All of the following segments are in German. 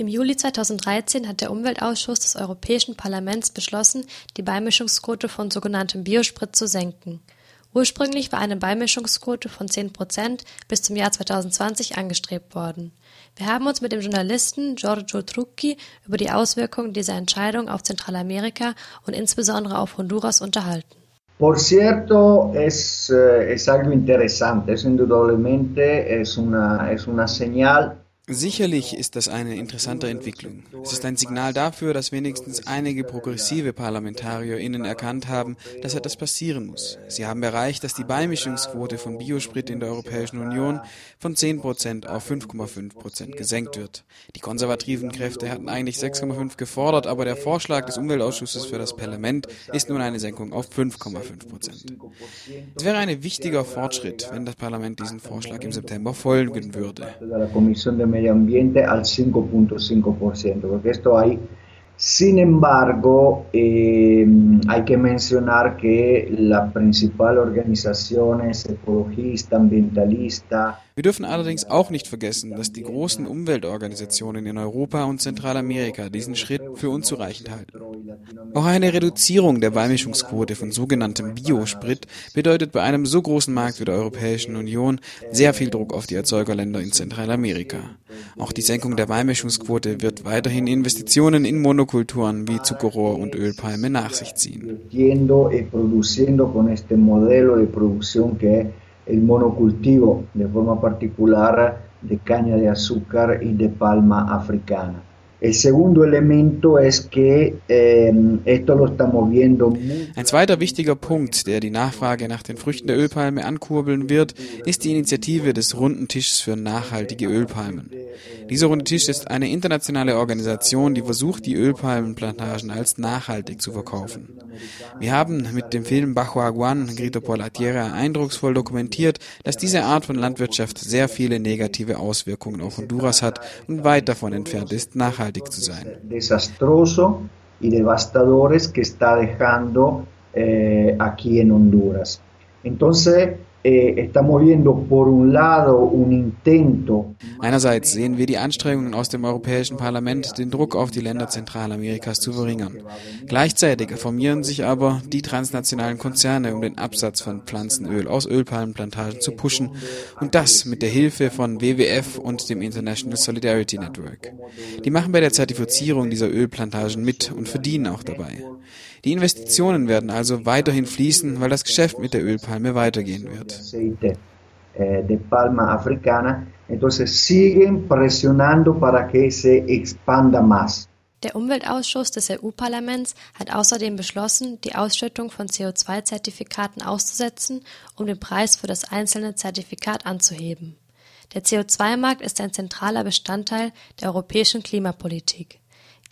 Im Juli 2013 hat der Umweltausschuss des Europäischen Parlaments beschlossen, die Beimischungsquote von sogenanntem Biosprit zu senken. Ursprünglich war eine Beimischungsquote von 10 Prozent bis zum Jahr 2020 angestrebt worden. Wir haben uns mit dem Journalisten Giorgio Trucchi über die Auswirkungen dieser Entscheidung auf Zentralamerika und insbesondere auf Honduras unterhalten. Por cierto, es, eh, es algo interesante, es indudablemente es una, es una señal Sicherlich ist das eine interessante Entwicklung. Es ist ein Signal dafür, dass wenigstens einige progressive ParlamentarierInnen erkannt haben, dass etwas passieren muss. Sie haben erreicht, dass die Beimischungsquote von Biosprit in der Europäischen Union von 10% auf 5,5% gesenkt wird. Die konservativen Kräfte hatten eigentlich 6,5 gefordert, aber der Vorschlag des Umweltausschusses für das Parlament ist nun eine Senkung auf 5,5%. Es wäre ein wichtiger Fortschritt, wenn das Parlament diesen Vorschlag im September folgen würde medio ambiente al 5.5%, porque esto hay Sin embargo, eh, hay que mencionar que la principal organización es ecologista, ambientalista. Wir dürfen allerdings auch nicht vergessen, dass die großen Umweltorganisationen in Europa und Zentralamerika diesen Schritt für unzureichend halten. Auch eine Reduzierung der Beimischungsquote von sogenanntem Biosprit bedeutet bei einem so großen Markt wie der Europäischen Union sehr viel Druck auf die Erzeugerländer in Zentralamerika. Auch die Senkung der Beimischungsquote wird weiterhin Investitionen in Monokulturen wie Zuckerrohr und Ölpalme nach sich ziehen. el monocultivo de forma particular de caña de azúcar y de palma africana. El segundo elemento es que eh, esto lo estamos viendo. Ein zweiter wichtiger Punkt, der die Nachfrage nach den Früchten der Ölpalme ankurbeln wird, ist die Initiative des Runden Tisches für nachhaltige Ölpalmen. Dieser Runde Tisch ist eine internationale Organisation, die versucht, die Ölpalmenplantagen als nachhaltig zu verkaufen. Wir haben mit dem Film Bajo Aguan, Grito por la Tierra eindrucksvoll dokumentiert, dass diese Art von Landwirtschaft sehr viele negative Auswirkungen auf Honduras hat und weit davon entfernt ist, nachhaltig zu sein. Y devastadores que está dejando eh, aquí en Honduras. Entonces, Eh. Einerseits sehen wir die Anstrengungen aus dem Europäischen Parlament, den Druck auf die Länder Zentralamerikas zu verringern. Gleichzeitig formieren sich aber die transnationalen Konzerne, um den Absatz von Pflanzenöl aus Ölpalmenplantagen zu pushen und das mit der Hilfe von WWF und dem International Solidarity Network. Die machen bei der Zertifizierung dieser Ölplantagen mit und verdienen auch dabei. Die Investitionen werden also weiterhin fließen, weil das Geschäft mit der Ölpalme weitergehen wird. Eh, de palma africana, entonces siguen presionando para que se expanda más. Der Umweltausschuss des EU-Parlaments hat außerdem beschlossen, die Ausschüttung von CO2-Zertifikaten auszusetzen, um den Preis für das einzelne Zertifikat anzuheben. Der CO2-Markt ist ein zentraler Bestandteil der europäischen Klimapolitik.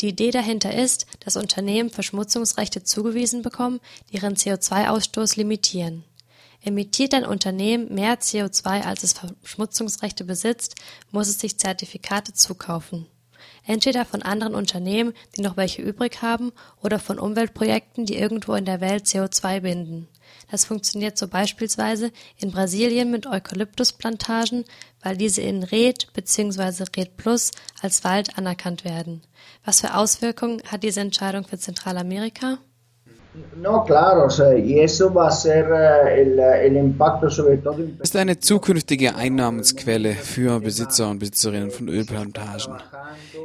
Die Idee dahinter ist, dass Unternehmen Verschmutzungsrechte zugewiesen bekommen, die ihren CO2-Ausstoß limitieren. Emittiert ein Unternehmen mehr CO2 als es Verschmutzungsrechte besitzt, muss es sich Zertifikate zukaufen. Entweder von anderen Unternehmen, die noch welche übrig haben, oder von Umweltprojekten, die irgendwo in der Welt CO2 binden. Das funktioniert so beispielsweise in Brasilien mit Eukalyptusplantagen, weil diese in RED bzw. RED Plus als Wald anerkannt werden. Was für Auswirkungen hat diese Entscheidung für Zentralamerika? No, eh. Ist eine zukünftige Einnahmensquelle für Besitzer und Besitzerinnen von Ölplantagen.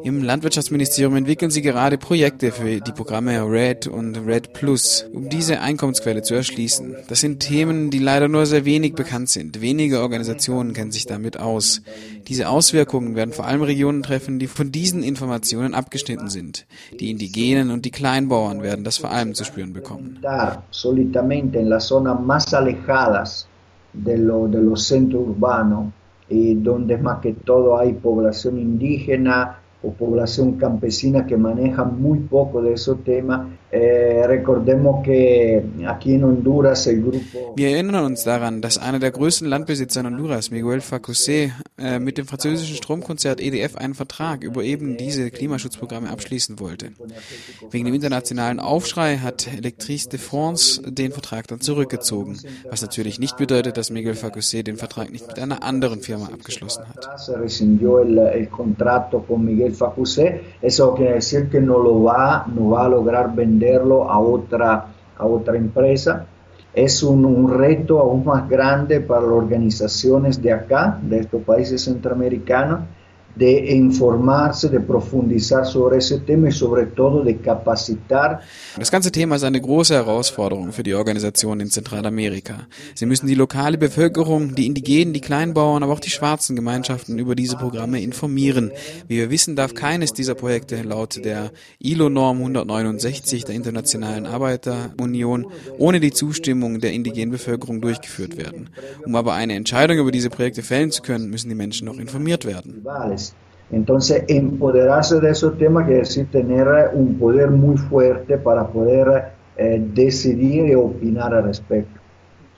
Im Landwirtschaftsministerium entwickeln sie gerade Projekte für die Programme RED und RED Plus, um diese Einkommensquelle zu erschließen. Das sind Themen, die leider nur sehr wenig bekannt sind. Wenige Organisationen kennen sich damit aus. Diese Auswirkungen werden vor allem Regionen treffen, die von diesen Informationen abgeschnitten sind. Die Indigenen und die Kleinbauern werden das vor allem zu spüren bekommen. Solitamente en las zonas más alejadas de, lo, de los centros urbanos, y donde más que todo hay población indígena o población campesina que maneja muy poco de esos temas, Eh, Wir erinnern uns daran, dass einer der größten Landbesitzer in Honduras, Miguel Facusé, äh, mit dem französischen Stromkonzert EDF einen Vertrag über eben diese Klimaschutzprogramme abschließen wollte. Wegen dem internationalen Aufschrei hat Electrice de France den Vertrag dann zurückgezogen, was natürlich nicht bedeutet, dass Miguel Facusé den Vertrag nicht mit einer anderen Firma abgeschlossen hat. Eso quiere decir que no lo va, no va a lograr vender venderlo a otra, a otra empresa. Es un, un, reto aún más grande para las organizaciones de acá, de estos países centroamericanos, de informarse, de profundizar sobre ese tema y sobre todo de capacitar. Das ganze Thema ist eine große Herausforderung für die Organisationen in Zentralamerika. Sie müssen die lokale Bevölkerung, die Indigenen, die Kleinbauern, aber auch die schwarzen Gemeinschaften über diese Programme informieren. Wie wir wissen, darf keines dieser Projekte laut der ILO-Norm 169 der Internationalen Arbeiterunion ohne die Zustimmung der indigenen Bevölkerung durchgeführt werden. Um aber eine Entscheidung über diese Projekte fällen zu können, müssen die Menschen noch informiert werden. Entonces, empoderarse de esos temas quiere decir tener un poder muy fuerte para poder eh, decidir y opinar al respecto.